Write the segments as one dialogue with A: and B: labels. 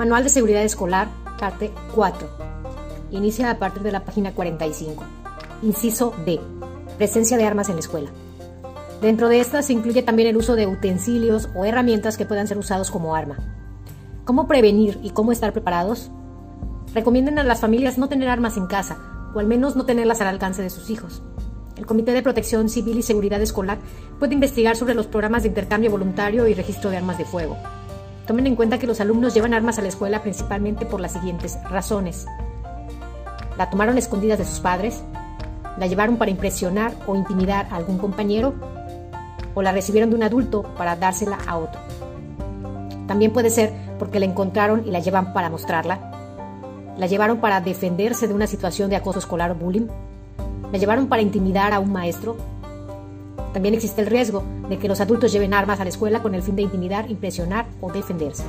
A: Manual de Seguridad Escolar, parte 4. Inicia a partir de la página 45. Inciso D. Presencia de armas en la escuela. Dentro de estas se incluye también el uso de utensilios o herramientas que puedan ser usados como arma. ¿Cómo prevenir y cómo estar preparados? Recomienden a las familias no tener armas en casa, o al menos no tenerlas al alcance de sus hijos. El Comité de Protección Civil y Seguridad Escolar puede investigar sobre los programas de intercambio voluntario y registro de armas de fuego. Tomen en cuenta que los alumnos llevan armas a la escuela principalmente por las siguientes razones. La tomaron escondidas de sus padres, la llevaron para impresionar o intimidar a algún compañero, o la recibieron de un adulto para dársela a otro. También puede ser porque la encontraron y la llevan para mostrarla, la llevaron para defenderse de una situación de acoso escolar o bullying, la llevaron para intimidar a un maestro. También existe el riesgo de que los adultos lleven armas a la escuela con el fin de intimidar, impresionar o defenderse.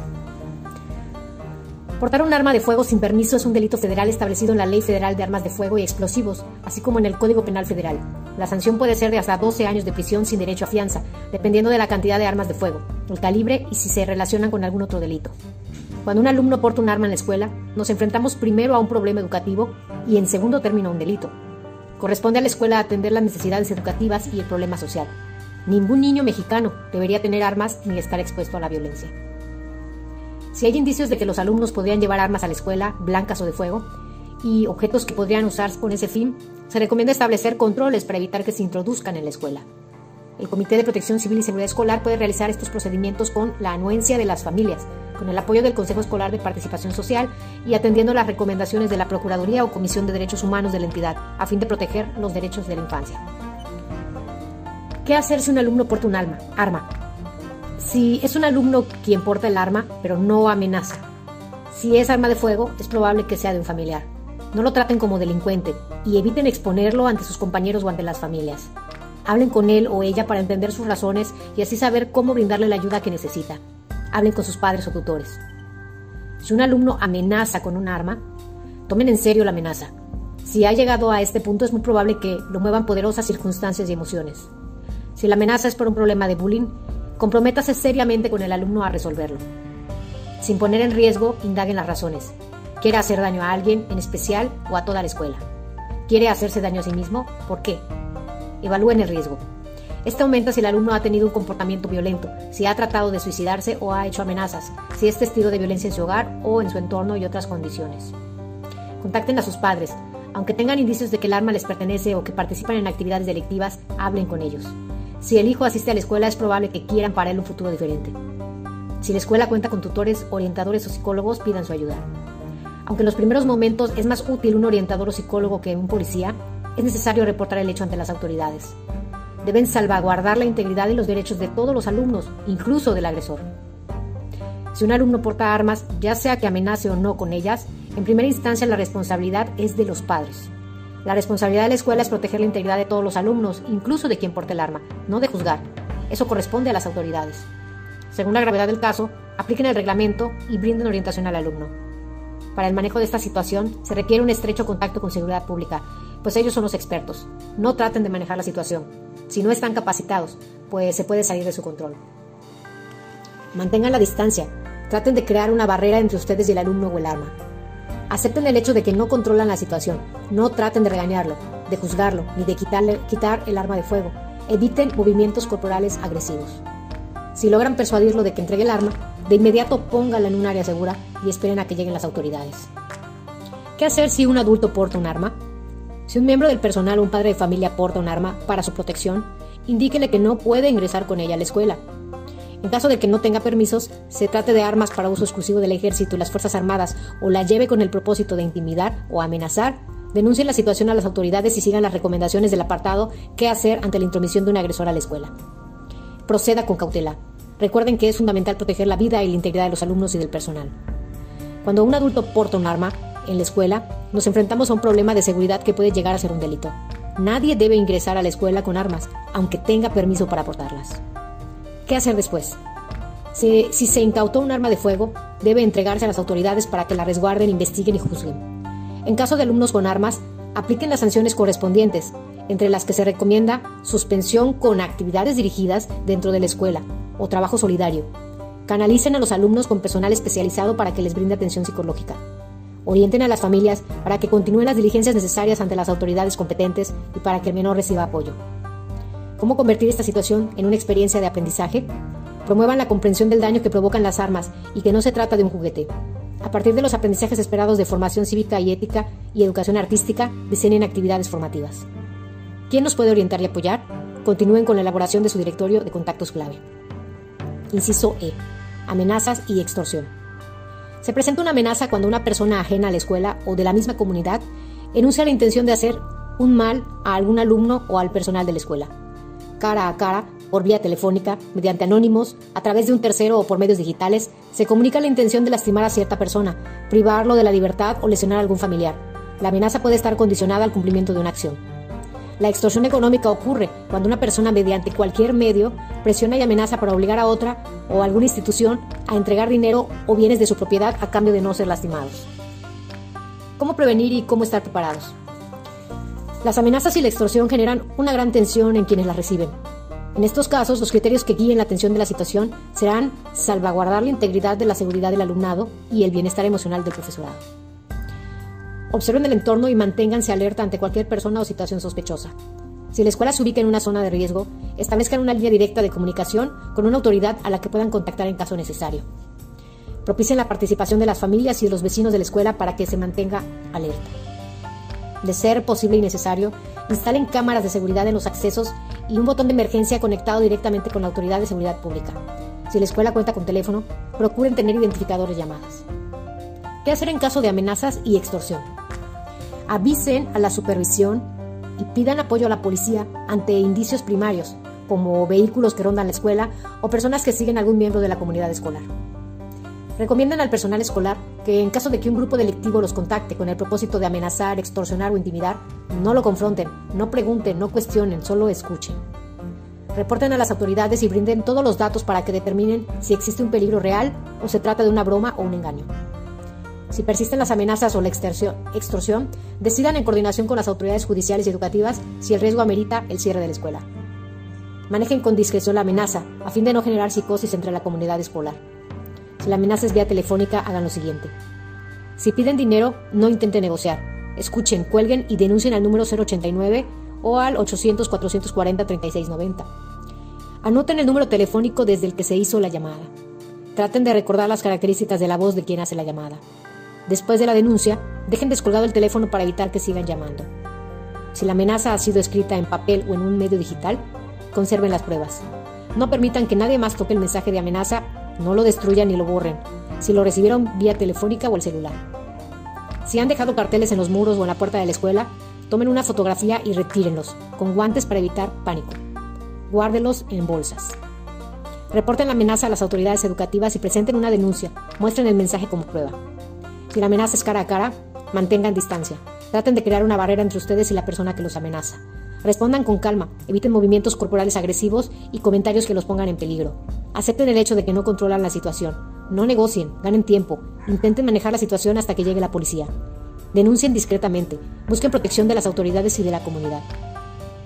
A: Portar un arma de fuego sin permiso es un delito federal establecido en la Ley Federal de Armas de Fuego y Explosivos, así como en el Código Penal Federal. La sanción puede ser de hasta 12 años de prisión sin derecho a fianza, dependiendo de la cantidad de armas de fuego, el calibre y si se relacionan con algún otro delito. Cuando un alumno porta un arma en la escuela, nos enfrentamos primero a un problema educativo y en segundo término a un delito. Corresponde a la escuela atender las necesidades educativas y el problema social. Ningún niño mexicano debería tener armas ni estar expuesto a la violencia. Si hay indicios de que los alumnos podrían llevar armas a la escuela, blancas o de fuego, y objetos que podrían usarse con ese fin, se recomienda establecer controles para evitar que se introduzcan en la escuela. El Comité de Protección Civil y Seguridad Escolar puede realizar estos procedimientos con la anuencia de las familias, con el apoyo del Consejo Escolar de Participación Social y atendiendo las recomendaciones de la Procuraduría o Comisión de Derechos Humanos de la entidad, a fin de proteger los derechos de la infancia. ¿Qué hacer si un alumno porta un arma? arma? Si es un alumno quien porta el arma, pero no amenaza. Si es arma de fuego, es probable que sea de un familiar. No lo traten como delincuente y eviten exponerlo ante sus compañeros o ante las familias. Hablen con él o ella para entender sus razones y así saber cómo brindarle la ayuda que necesita. Hablen con sus padres o tutores. Si un alumno amenaza con un arma, tomen en serio la amenaza. Si ha llegado a este punto es muy probable que lo muevan poderosas circunstancias y emociones. Si la amenaza es por un problema de bullying, comprométase seriamente con el alumno a resolverlo. Sin poner en riesgo, indaguen las razones. ¿Quiere hacer daño a alguien en especial o a toda la escuela? ¿Quiere hacerse daño a sí mismo? ¿Por qué? Evalúen el riesgo. Este aumenta si el alumno ha tenido un comportamiento violento, si ha tratado de suicidarse o ha hecho amenazas, si es testigo de violencia en su hogar o en su entorno y otras condiciones. Contacten a sus padres. Aunque tengan indicios de que el arma les pertenece o que participan en actividades delictivas, hablen con ellos. Si el hijo asiste a la escuela es probable que quieran para él un futuro diferente. Si la escuela cuenta con tutores, orientadores o psicólogos, pidan su ayuda. Aunque en los primeros momentos es más útil un orientador o psicólogo que un policía, es necesario reportar el hecho ante las autoridades. Deben salvaguardar la integridad y los derechos de todos los alumnos, incluso del agresor. Si un alumno porta armas, ya sea que amenace o no con ellas, en primera instancia la responsabilidad es de los padres. La responsabilidad de la escuela es proteger la integridad de todos los alumnos, incluso de quien porte el arma, no de juzgar. Eso corresponde a las autoridades. Según la gravedad del caso, apliquen el reglamento y brinden orientación al alumno. Para el manejo de esta situación se requiere un estrecho contacto con seguridad pública, pues ellos son los expertos. No traten de manejar la situación. Si no están capacitados, pues se puede salir de su control. Mantengan la distancia. Traten de crear una barrera entre ustedes y el alumno o el arma. Acepten el hecho de que no controlan la situación. No traten de regañarlo, de juzgarlo, ni de quitarle, quitar el arma de fuego. Eviten movimientos corporales agresivos. Si logran persuadirlo de que entregue el arma, de inmediato póngala en un área segura y esperen a que lleguen las autoridades. ¿Qué hacer si un adulto porta un arma? Si un miembro del personal o un padre de familia porta un arma para su protección, indíquele que no puede ingresar con ella a la escuela. En caso de que no tenga permisos, se trate de armas para uso exclusivo del ejército y las Fuerzas Armadas o la lleve con el propósito de intimidar o amenazar, denuncien la situación a las autoridades y sigan las recomendaciones del apartado qué hacer ante la intromisión de un agresor a la escuela. Proceda con cautela. Recuerden que es fundamental proteger la vida y la integridad de los alumnos y del personal. Cuando un adulto porta un arma, en la escuela, nos enfrentamos a un problema de seguridad que puede llegar a ser un delito. Nadie debe ingresar a la escuela con armas, aunque tenga permiso para portarlas. ¿Qué hacer después? Si, si, se incautó un arma de fuego, debe entregarse a las autoridades para que la resguarden, investiguen y juzguen. En caso de alumnos con armas, apliquen las sanciones correspondientes, entre las que se recomienda suspensión con actividades dirigidas dentro de la escuela o trabajo solidario, Canalicen a los alumnos con personal especializado para que les brinde atención psicológica. Orienten a las familias para que continúen las diligencias necesarias ante las autoridades competentes y para que el menor reciba apoyo. ¿Cómo convertir esta situación en una experiencia de aprendizaje? Promuevan la comprensión del daño que provocan las armas y que no se trata de un juguete. A partir de los aprendizajes esperados de formación cívica y ética y educación artística, diseñen actividades formativas. ¿Quién nos puede orientar y apoyar? Continúen con la elaboración de su directorio de contactos clave. Inciso E. Amenazas y extorsión. Se presenta una amenaza cuando una persona ajena a la escuela o de la misma comunidad enuncia la intención de hacer un mal a algún alumno o al personal de la escuela. Cara a cara, por vía telefónica, mediante anónimos, a través de un tercero o por medios digitales, se comunica la intención de lastimar a cierta persona, privarlo de la libertad o lesionar a algún familiar. La amenaza puede estar condicionada al cumplimiento de una acción. La extorsión económica ocurre cuando una persona mediante cualquier medio presiona y amenaza para obligar a otra o a alguna institución a entregar dinero o bienes de su propiedad a cambio de no ser lastimados. ¿Cómo prevenir y cómo estar preparados? Las amenazas y la extorsión generan una gran tensión en quienes las reciben. En estos casos, los criterios que guíen la atención de la situación serán salvaguardar la integridad de la seguridad del alumnado y el bienestar emocional del profesorado. Observen el entorno y manténganse alerta ante cualquier persona o situación sospechosa. Si la escuela se ubica en una zona de riesgo, establezcan una línea directa de comunicación con una autoridad a la que puedan contactar en caso necesario. Propicien la participación de las familias y de los vecinos de la escuela para que se mantenga alerta. De ser posible y necesario, instalen cámaras de seguridad en los accesos y un botón de emergencia conectado directamente con la Autoridad de Seguridad Pública. Si la escuela cuenta con teléfono, procuren tener identificadores llamadas. ¿Qué hacer en caso de amenazas y extorsión? Avisen a la supervisión y pidan apoyo a la policía ante indicios primarios, como vehículos que rondan la escuela o personas que siguen algún miembro de la comunidad escolar. Recomiendan al personal escolar que en caso de que un grupo delictivo los contacte con el propósito de amenazar, extorsionar o intimidar, no lo confronten, no pregunten, no cuestionen, solo escuchen. Reporten a las autoridades y brinden todos los datos para que determinen si existe un peligro real o se trata de una broma o un engaño. Si persisten las amenazas o la extorsión, decidan en coordinación con las autoridades judiciales y educativas si el riesgo amerita el cierre de la escuela. Manejen con discreción la amenaza, a fin de no generar psicosis entre la comunidad escolar. Si la amenaza es vía telefónica, hagan lo siguiente. Si piden dinero, no intenten negociar. Escuchen, cuelguen y denuncien al número 089 o al 800-440-3690. Anoten el número telefónico desde el que se hizo la llamada. Traten de recordar las características de la voz de quien hace la llamada. Después de la denuncia, dejen descolgado el teléfono para evitar que sigan llamando. Si la amenaza ha sido escrita en papel o en un medio digital, conserven las pruebas. No permitan que nadie más toque el mensaje de amenaza no lo destruyan ni lo borren, si lo recibieron vía telefónica o el celular. Si han dejado carteles en los muros o en la puerta de la escuela, tomen una fotografía y retírenlos, con guantes para evitar pánico. Guárdelos en bolsas. Reporten la amenaza a las autoridades educativas y presenten una denuncia. Muestren el mensaje como prueba. Si la amenaza es cara a cara, mantengan distancia. Traten de crear una barrera entre ustedes y la persona que los amenaza. Respondan con calma, eviten movimientos corporales agresivos y comentarios que los pongan en peligro. Acepten el hecho de que no controlan la situación. No negocien, ganen tiempo, intenten manejar la situación hasta que llegue la policía. Denuncien discretamente, busquen protección de las autoridades y de la comunidad.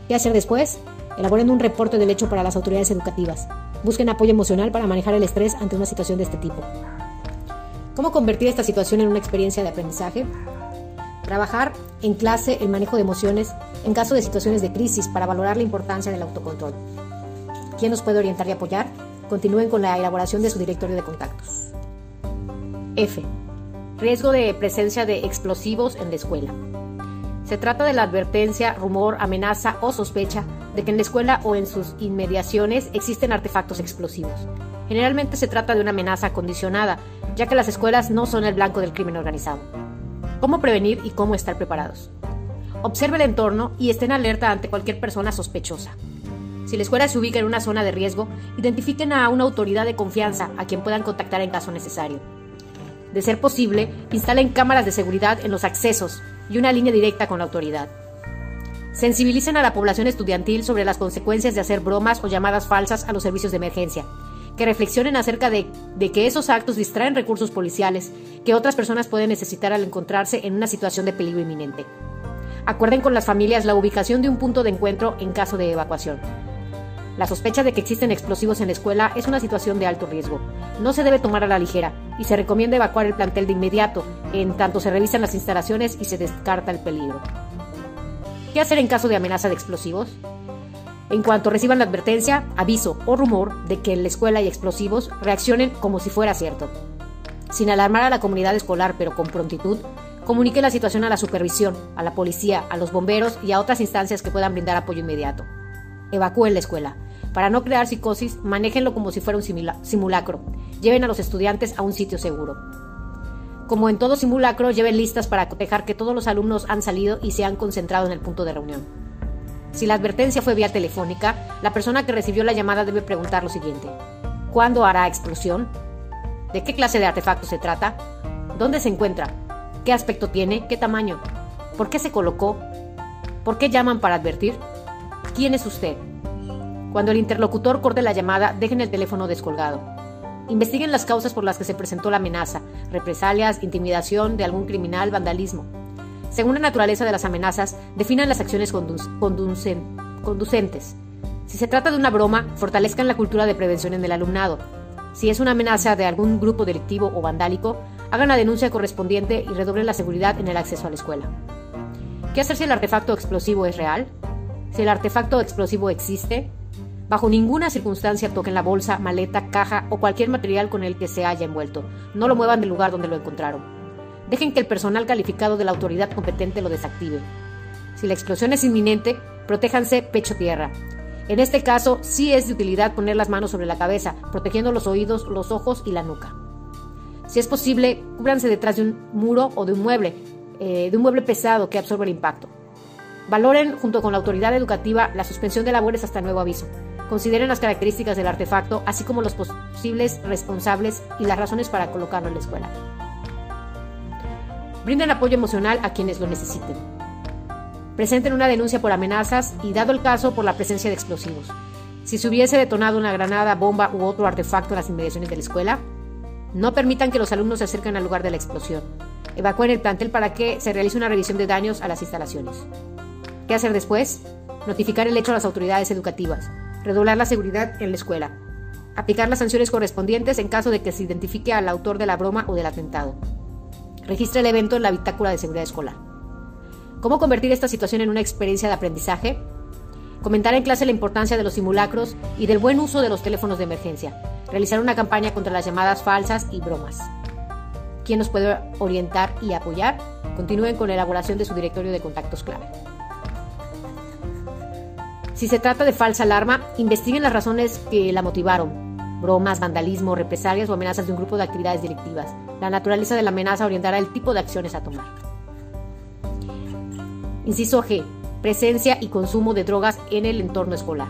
A: ¿Qué hacer después? Elaboren un reporte del hecho para las autoridades educativas. Busquen apoyo emocional para manejar el estrés ante una situación de este tipo. ¿Cómo convertir esta situación en una experiencia de aprendizaje? Trabajar en clase el manejo de emociones en caso de situaciones de crisis para valorar la importancia del autocontrol. ¿Quién nos puede orientar y apoyar? Continúen con la elaboración de su directorio de contactos. F. Riesgo de presencia de explosivos en la escuela. Se trata de la advertencia, rumor, amenaza o sospecha de que en la escuela o en sus inmediaciones existen artefactos explosivos. Generalmente se trata de una amenaza condicionada, ya que las escuelas no son el blanco del crimen organizado. ¿Cómo prevenir y cómo estar preparados? Observe el entorno y estén alerta ante cualquier persona sospechosa. Si la escuela se ubica en una zona de riesgo, identifiquen a una autoridad de confianza a quien puedan contactar en caso necesario. De ser posible, instalen cámaras de seguridad en los accesos y una línea directa con la autoridad. Sensibilicen a la población estudiantil sobre las consecuencias de hacer bromas o llamadas falsas a los servicios de emergencia. Que reflexionen acerca de, que esos actos distraen recursos policiales que otras personas pueden necesitar al encontrarse en una situación de peligro inminente. Acuerden con las familias la ubicación de un punto de encuentro en caso de evacuación. La sospecha de que existen explosivos en la escuela es una situación de alto riesgo. No se debe tomar a la ligera y se recomienda evacuar el plantel de inmediato, en tanto se revisan las instalaciones y se descarta el peligro. ¿Qué hacer en caso de amenaza de explosivos? En cuanto reciban la advertencia, aviso o rumor de que en la escuela hay explosivos, reaccionen como si fuera cierto. Sin alarmar a la comunidad escolar, pero con prontitud, comunique la situación a la supervisión, a la policía, a los bomberos y a otras instancias que puedan brindar apoyo inmediato. Evacúen la escuela. Para no crear psicosis, manéjenlo como si fuera un simulacro. Lleven a los estudiantes a un sitio seguro. Como en todo simulacro, lleven listas para cotejar que todos los alumnos han salido y se han concentrado en el punto de reunión. Si la advertencia fue vía telefónica, la persona que recibió la llamada debe preguntar lo siguiente. ¿Cuándo hará explosión? ¿De qué clase de artefacto se trata? ¿Dónde se encuentra? ¿Qué aspecto tiene? ¿Qué tamaño? ¿Por qué se colocó? ¿Por qué llaman para advertir? ¿Quién es usted? Cuando el interlocutor corte la llamada, dejen el teléfono descolgado. Investiguen las causas por las que se presentó la amenaza, represalias, intimidación de algún criminal, vandalismo. Según la naturaleza de las amenazas, definan las acciones conducentes. Si se trata de una broma, fortalezcan la cultura de prevención en el alumnado. Si es una amenaza de algún grupo delictivo o vandálico, hagan la denuncia correspondiente y redoblen la seguridad en el acceso a la escuela. ¿Qué hacer si el artefacto explosivo es real? Si el artefacto explosivo existe, Bajo ninguna circunstancia toquen la bolsa, maleta, caja o cualquier material con el que se haya envuelto. No lo muevan del lugar donde lo encontraron. Dejen que el personal calificado de la autoridad competente lo desactive. Si la explosión es inminente, protéjanse pecho-tierra. En este caso, sí es de utilidad poner las manos sobre la cabeza, protegiendo los oídos, los ojos y la nuca. Si es posible, cúbranse detrás de un muro o de un mueble, eh, de un mueble pesado que absorbe el impacto. Valoren, junto con la autoridad educativa, la suspensión de labores hasta nuevo aviso. Consideren las características del artefacto, así como los posibles responsables y las razones para colocarlo en la escuela. Brinden apoyo emocional a quienes lo necesiten. Presenten una denuncia por amenazas y, dado el caso, por la presencia de explosivos. Si se hubiese detonado una granada, bomba u otro artefacto en las inmediaciones de la escuela, no permitan que los alumnos se acerquen al lugar de la explosión. Evacúen el plantel para que se realice una revisión de daños a las instalaciones. ¿Qué hacer después? Notificar el hecho a las autoridades educativas redoblar la seguridad en la escuela, aplicar las sanciones correspondientes en caso de que se identifique al autor de la broma o del atentado. Registre el evento en la bitácora de seguridad escolar. ¿Cómo convertir esta situación en una experiencia de aprendizaje? Comentar en clase la importancia de los simulacros y del buen uso de los teléfonos de emergencia. Realizar una campaña contra las llamadas falsas y bromas. ¿Quién nos puede orientar y apoyar? Continúen con la elaboración de su directorio de contactos clave. Si se trata de falsa alarma, investiguen las razones que la motivaron. Bromas, vandalismo, represalias o amenazas de un grupo de actividades directivas. La naturaleza de la amenaza orientará el tipo de acciones a tomar. Inciso G. Presencia y consumo de drogas en el entorno escolar.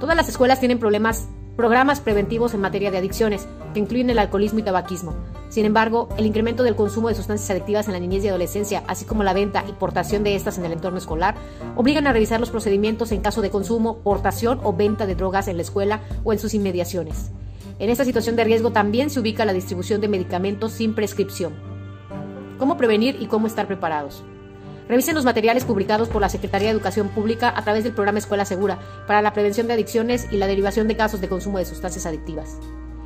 A: Todas las escuelas tienen problemas programas preventivos en materia de adicciones, que incluyen el alcoholismo y tabaquismo. Sin embargo, el incremento del consumo de sustancias adictivas en la niñez y adolescencia, así como la venta y portación de estas en el entorno escolar, obligan a revisar los procedimientos en caso de consumo, portación o venta de drogas en la escuela o en sus inmediaciones. En esta situación de riesgo también se ubica la distribución de medicamentos sin prescripción. ¿Cómo prevenir y cómo estar preparados? Revisen los materiales publicados por la Secretaría de Educación Pública a través del programa Escuela Segura para la prevención de adicciones y la derivación de casos de consumo de sustancias adictivas.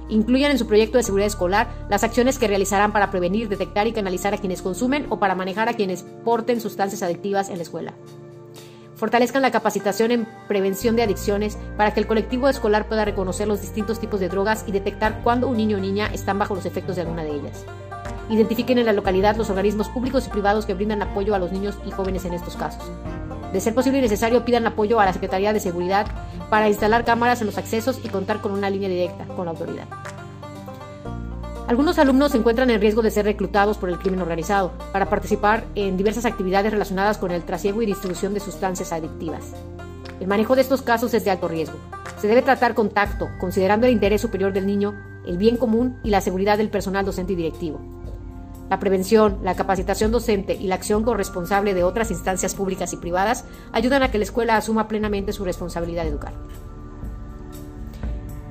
A: Incluyan en su proyecto de seguridad escolar las acciones que realizarán para prevenir, detectar y canalizar a quienes consumen o para manejar a quienes porten sustancias adictivas en la escuela. Fortalezcan la capacitación en prevención de adicciones para que el colectivo escolar pueda reconocer los distintos tipos de drogas y detectar cuándo un niño o niña están bajo los efectos de alguna de ellas. Identifiquen en la localidad los organismos públicos y privados que brindan apoyo a los niños y jóvenes en estos casos. De ser posible y necesario, pidan apoyo a la Secretaría de Seguridad para instalar cámaras en los accesos y contar con una línea directa con la autoridad. Algunos alumnos se encuentran en riesgo de ser reclutados por el crimen organizado para participar en diversas actividades relacionadas con el trasiego y distribución de sustancias adictivas. El manejo de estos casos es de alto riesgo. Se debe tratar con tacto, considerando el interés superior del niño, el bien común y la seguridad del personal docente y directivo. La prevención, la capacitación docente y la acción corresponsable de otras instancias públicas y privadas ayudan a que la escuela asuma plenamente su responsabilidad de educar.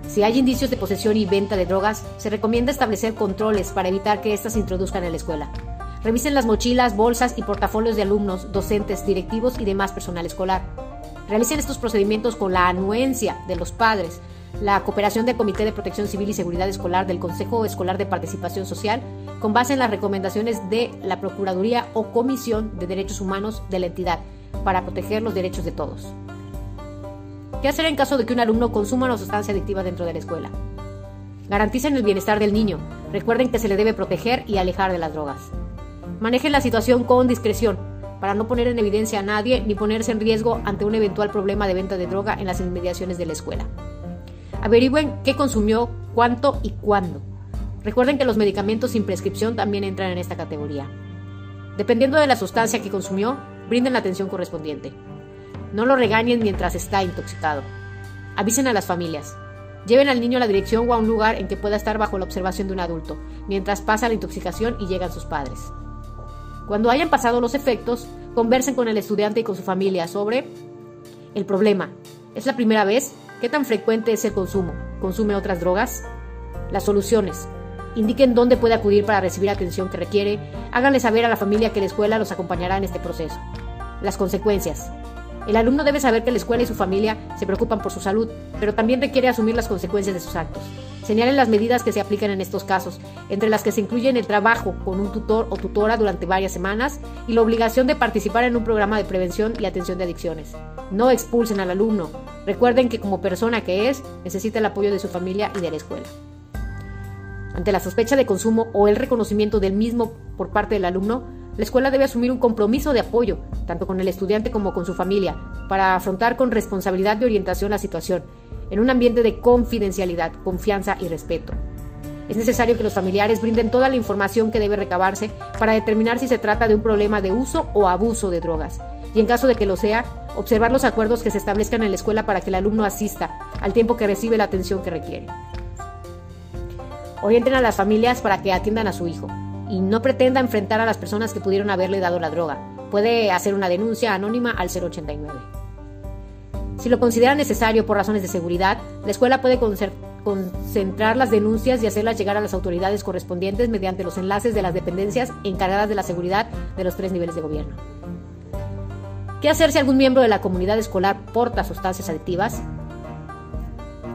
A: Si hay indicios de posesión y venta de drogas, se recomienda establecer controles para evitar que éstas se introduzcan en la escuela. Revisen las mochilas, bolsas y portafolios de alumnos, docentes, directivos y demás personal escolar. Realicen estos procedimientos con la anuencia de los padres, la cooperación del Comité de Protección Civil y Seguridad Escolar del Consejo Escolar de Participación Social, con base en las recomendaciones de la Procuraduría o Comisión de Derechos Humanos de la entidad, para proteger los derechos de todos. ¿Qué hacer en caso de que un alumno consuma una sustancia adictiva dentro de la escuela? Garanticen el bienestar del niño. Recuerden que se le debe proteger y alejar de las drogas. Manejen la situación con discreción, para no poner en evidencia a nadie ni ponerse en riesgo ante un eventual problema de venta de droga en las inmediaciones de la escuela. Averigüen qué consumió, cuánto y cuándo. Recuerden que los medicamentos sin prescripción también entran en esta categoría. Dependiendo de la sustancia que consumió, brinden la atención correspondiente. No lo regañen mientras está intoxicado. Avisen a las familias. Lleven al niño a la dirección o a un lugar en que pueda estar bajo la observación de un adulto, mientras pasa la intoxicación y llegan sus padres. Cuando hayan pasado los efectos, conversen con el estudiante y con su familia sobre el problema. ¿Es la primera vez? ¿Qué tan frecuente es el consumo? ¿Consume otras drogas? Las soluciones. Indiquen dónde puede acudir para recibir atención que requiere. Háganle saber a la familia que la escuela los acompañará en este proceso. Las consecuencias. El alumno debe saber que la escuela y su familia se preocupan por su salud, pero también requiere asumir las consecuencias de sus actos. Señalen las medidas que se aplican en estos casos, entre las que se incluyen el trabajo con un tutor o tutora durante varias semanas y la obligación de participar en un programa de prevención y atención de adicciones. No expulsen al alumno. Recuerden que como persona que es, necesita el apoyo de su familia y de la escuela. Ante la sospecha de consumo o el reconocimiento del mismo por parte del alumno, la escuela debe asumir un compromiso de apoyo, tanto con el estudiante como con su familia, para afrontar con responsabilidad de orientación la situación, en un ambiente de confidencialidad, confianza y respeto. Es necesario que los familiares brinden toda la información que debe recabarse para determinar si se trata de un problema de uso o abuso de drogas, y en caso de que lo sea, observar los acuerdos que se establezcan en la escuela para que el alumno asista al tiempo que recibe la atención que requiere. Orienten a las familias para que atiendan a su hijo y no pretenda enfrentar a las personas que pudieron haberle dado la droga. Puede hacer una denuncia anónima al 089. Si lo considera necesario por razones de seguridad, la escuela puede concentrar las denuncias y hacerlas llegar a las autoridades correspondientes mediante los enlaces de las dependencias encargadas de la seguridad de los tres niveles de gobierno. ¿Qué hacer si algún miembro de la comunidad escolar porta sustancias adictivas?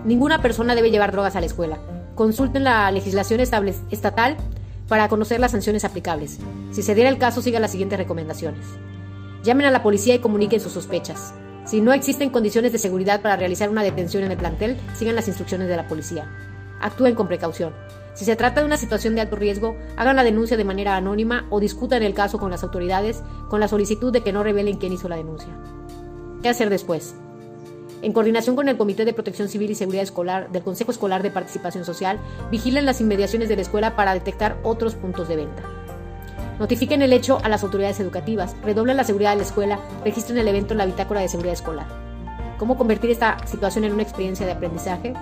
A: Ninguna persona debe llevar drogas a la escuela. Consulten la legislación estatal para conocer las sanciones aplicables. Si se diera el caso, siga las siguientes recomendaciones. Llamen a la policía y comuniquen sus sospechas. Si no existen condiciones de seguridad para realizar una detención en el plantel, sigan las instrucciones de la policía. Actúen con precaución. Si se trata de una situación de alto riesgo, hagan la denuncia de manera anónima o discutan el caso con las autoridades con la solicitud de que no revelen quién hizo la denuncia. ¿Qué hacer después? En coordinación con el Comité de Protección Civil y Seguridad Escolar del Consejo Escolar de Participación Social, vigilen las inmediaciones de la escuela para detectar otros puntos de venta. Notifiquen el hecho a las autoridades educativas, redoblen la seguridad de la escuela, registren el evento en la bitácora de seguridad escolar. ¿Cómo convertir esta situación en una experiencia de aprendizaje?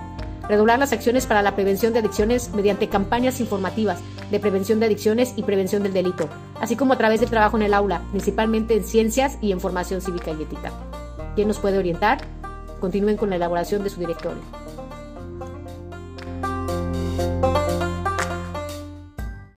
A: Redoblar las acciones para la prevención de adicciones mediante campañas informativas de prevención de adicciones y prevención del delito, así como a través del trabajo en el aula, principalmente en ciencias y en formación cívica y ética. ¿Quién nos puede orientar? Continúen con la elaboración de su directorio.